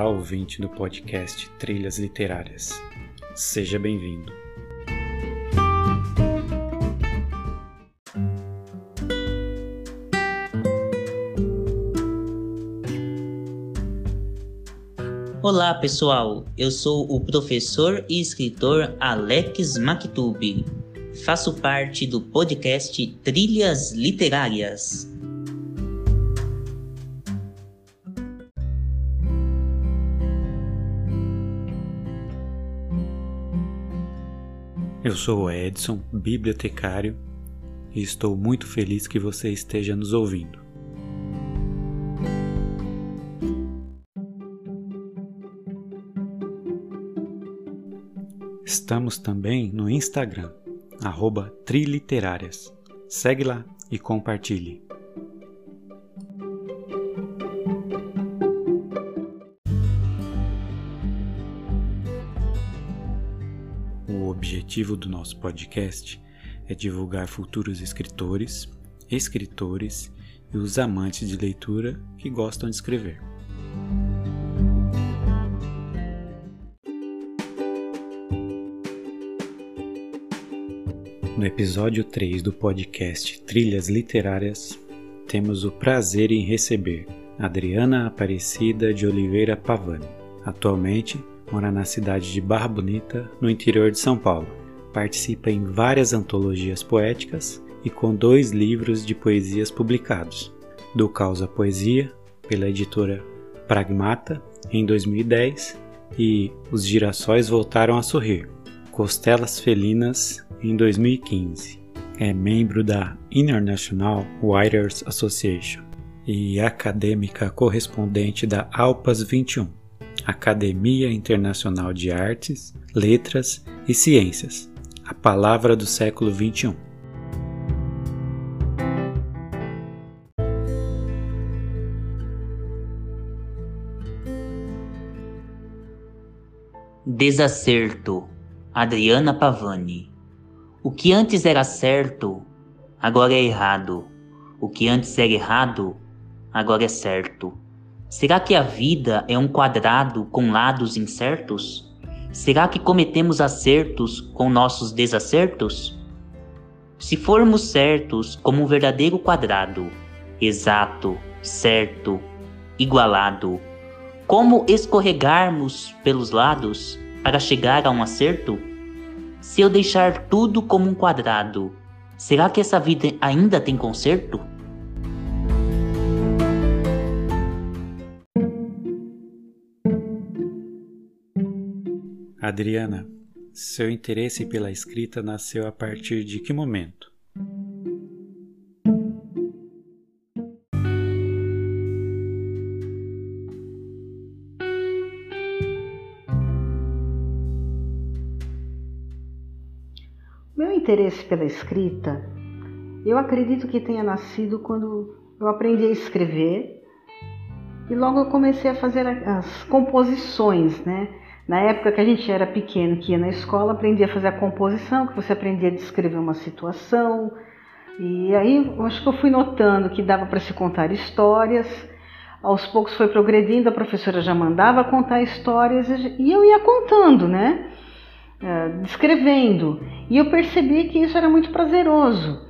Olá, ouvinte do podcast Trilhas Literárias. Seja bem-vindo. Olá, pessoal. Eu sou o professor e escritor Alex Maktub. Faço parte do podcast Trilhas Literárias. Eu sou o Edson, bibliotecário, e estou muito feliz que você esteja nos ouvindo. Estamos também no Instagram, arroba Triliterárias. Segue lá e compartilhe. Objetivo do nosso podcast é divulgar futuros escritores, escritores e os amantes de leitura que gostam de escrever. No episódio 3 do podcast Trilhas Literárias, temos o prazer em receber Adriana Aparecida de Oliveira Pavani. Atualmente, mora na cidade de Barra Bonita, no interior de São Paulo. Participa em várias antologias poéticas e com dois livros de poesias publicados: Do Causa Poesia, pela editora Pragmata, em 2010, e Os Girassóis Voltaram a Sorrir, Costelas Felinas, em 2015. É membro da International Writers Association e acadêmica correspondente da Alpas 21, Academia Internacional de Artes, Letras e Ciências, a palavra do século 21. Desacerto Adriana Pavani O que antes era certo, agora é errado. O que antes era errado, agora é certo. Será que a vida é um quadrado com lados incertos? Será que cometemos acertos com nossos desacertos? Se formos certos como um verdadeiro quadrado, exato, certo, igualado, como escorregarmos pelos lados para chegar a um acerto? Se eu deixar tudo como um quadrado, será que essa vida ainda tem conserto? Adriana, seu interesse pela escrita nasceu a partir de que momento? Meu interesse pela escrita, eu acredito que tenha nascido quando eu aprendi a escrever e logo eu comecei a fazer as composições, né? Na época que a gente era pequeno, que ia na escola, aprendia a fazer a composição, que você aprendia a descrever uma situação. E aí eu acho que eu fui notando que dava para se contar histórias. Aos poucos foi progredindo, a professora já mandava contar histórias e eu ia contando, né? descrevendo. E eu percebi que isso era muito prazeroso.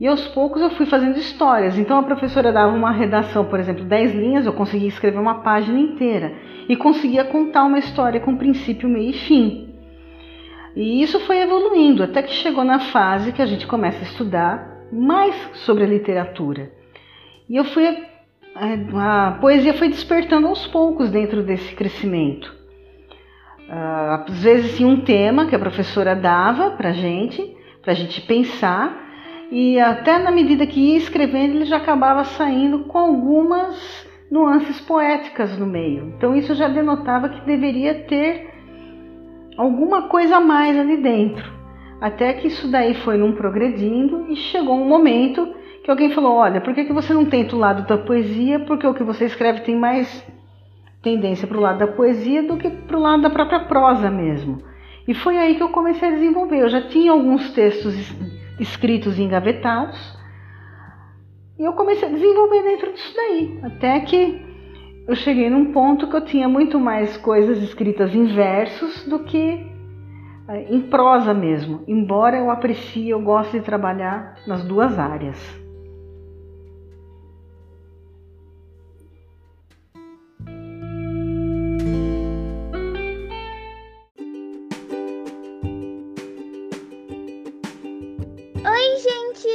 E aos poucos eu fui fazendo histórias. Então a professora dava uma redação, por exemplo, 10 linhas, eu conseguia escrever uma página inteira e conseguia contar uma história com princípio, meio e fim. E isso foi evoluindo até que chegou na fase que a gente começa a estudar mais sobre a literatura. E eu fui a poesia foi despertando aos poucos dentro desse crescimento. Às vezes tinha um tema que a professora dava para gente, para a gente pensar, e até na medida que ia escrevendo ele já acabava saindo com algumas nuances poéticas no meio. Então isso já denotava que deveria ter alguma coisa a mais ali dentro. Até que isso daí foi num progredindo e chegou um momento que alguém falou: Olha, por que, que você não tenta o lado da poesia? Porque o que você escreve tem mais tendência para o lado da poesia do que para o lado da própria prosa mesmo. E foi aí que eu comecei a desenvolver. Eu já tinha alguns textos escritos engavetados. E eu comecei a desenvolver dentro disso daí. Até que eu cheguei num ponto que eu tinha muito mais coisas escritas em versos do que é, em prosa mesmo, embora eu aprecie, eu goste de trabalhar nas duas áreas.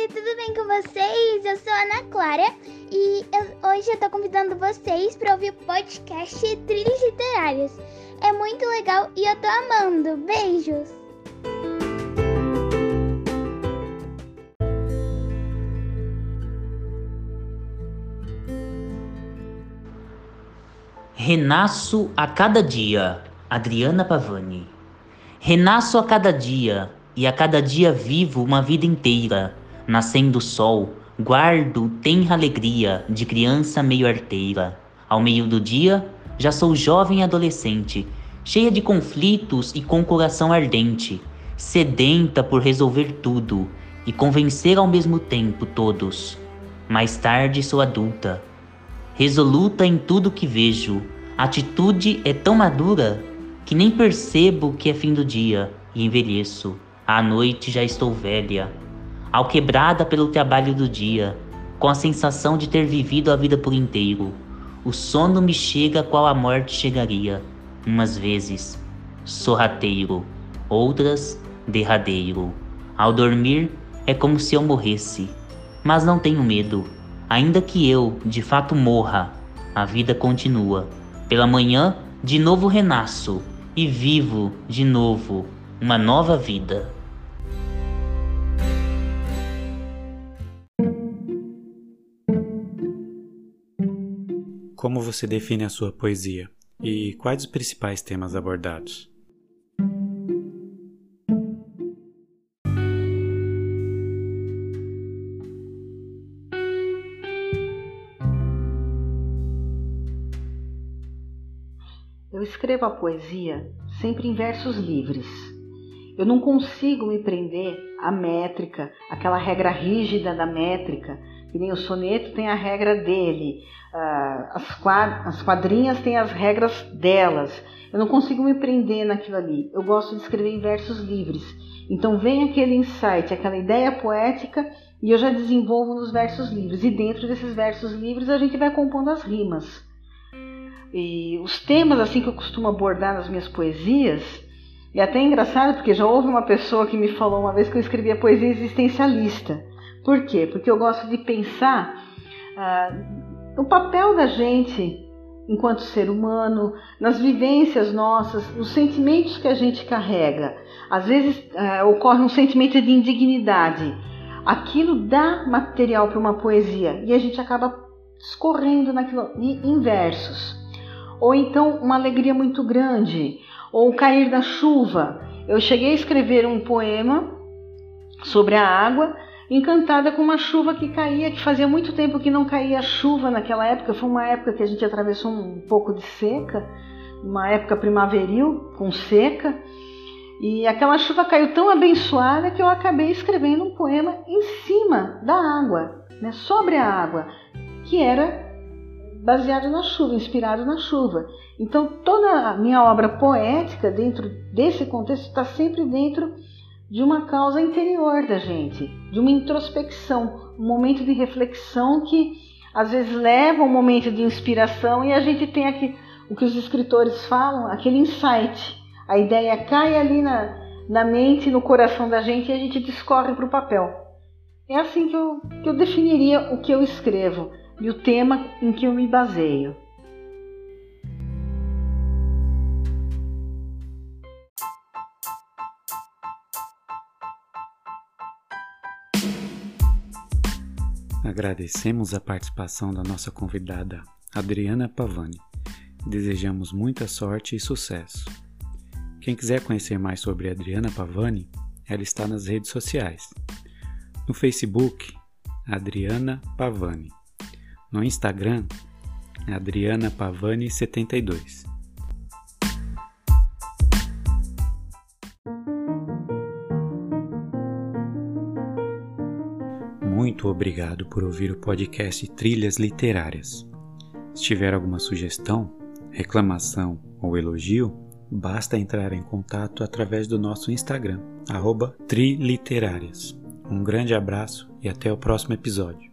Gente, tudo bem com vocês? Eu sou a Ana Clara e eu, hoje eu tô convidando vocês para ouvir o podcast Trilhas Literárias. É muito legal e eu tô amando. Beijos! Renasço a cada dia, Adriana Pavani. Renasço a cada dia, e a cada dia vivo uma vida inteira. Nascendo o sol, guardo tenra alegria de criança meio arteira. Ao meio do dia, já sou jovem adolescente, cheia de conflitos e com coração ardente, sedenta por resolver tudo e convencer ao mesmo tempo todos. Mais tarde sou adulta, resoluta em tudo que vejo. A atitude é tão madura que nem percebo que é fim do dia e envelheço. À noite já estou velha, alquebrada pelo trabalho do dia, com a sensação de ter vivido a vida por inteiro. O sono me chega qual a morte chegaria, umas vezes sorrateiro, outras derradeiro. Ao dormir é como se eu morresse, mas não tenho medo. Ainda que eu de fato morra, a vida continua. Pela manhã, de novo renasço e vivo de novo uma nova vida. Como você define a sua poesia e quais os principais temas abordados? Eu escrevo a poesia sempre em versos livres. Eu não consigo me prender à métrica, aquela regra rígida da métrica, que nem o soneto tem a regra dele, as quadrinhas têm as regras delas. Eu não consigo me prender naquilo ali. Eu gosto de escrever em versos livres. Então vem aquele insight, aquela ideia poética e eu já desenvolvo nos versos livres. E dentro desses versos livres a gente vai compondo as rimas. E os temas assim que eu costumo abordar nas minhas poesias, e até é engraçado porque já houve uma pessoa que me falou uma vez que eu escrevia poesia existencialista. Por quê? Porque eu gosto de pensar ah, o papel da gente enquanto ser humano, nas vivências nossas, nos sentimentos que a gente carrega. Às vezes ah, ocorre um sentimento de indignidade. Aquilo dá material para uma poesia e a gente acaba escorrendo naquilo em versos ou então uma alegria muito grande, ou o cair da chuva. Eu cheguei a escrever um poema sobre a água, encantada com uma chuva que caía, que fazia muito tempo que não caía chuva naquela época. Foi uma época que a gente atravessou um pouco de seca, uma época primaveril com seca. E aquela chuva caiu tão abençoada que eu acabei escrevendo um poema em cima da água, né, sobre a água, que era baseado na chuva, inspirado na chuva. Então, toda a minha obra poética, dentro desse contexto, está sempre dentro de uma causa interior da gente, de uma introspecção, um momento de reflexão que às vezes leva um momento de inspiração e a gente tem aqui o que os escritores falam, aquele insight. A ideia cai ali na, na mente, no coração da gente e a gente discorre para o papel. É assim que eu, que eu definiria o que eu escrevo e o tema em que eu me baseio. Agradecemos a participação da nossa convidada Adriana Pavani. Desejamos muita sorte e sucesso. Quem quiser conhecer mais sobre Adriana Pavani, ela está nas redes sociais. No Facebook, Adriana Pavani. No Instagram, Adriana Pavani 72. Muito obrigado por ouvir o podcast Trilhas Literárias. Se tiver alguma sugestão, reclamação ou elogio, basta entrar em contato através do nosso Instagram, triliterárias. Um grande abraço e até o próximo episódio.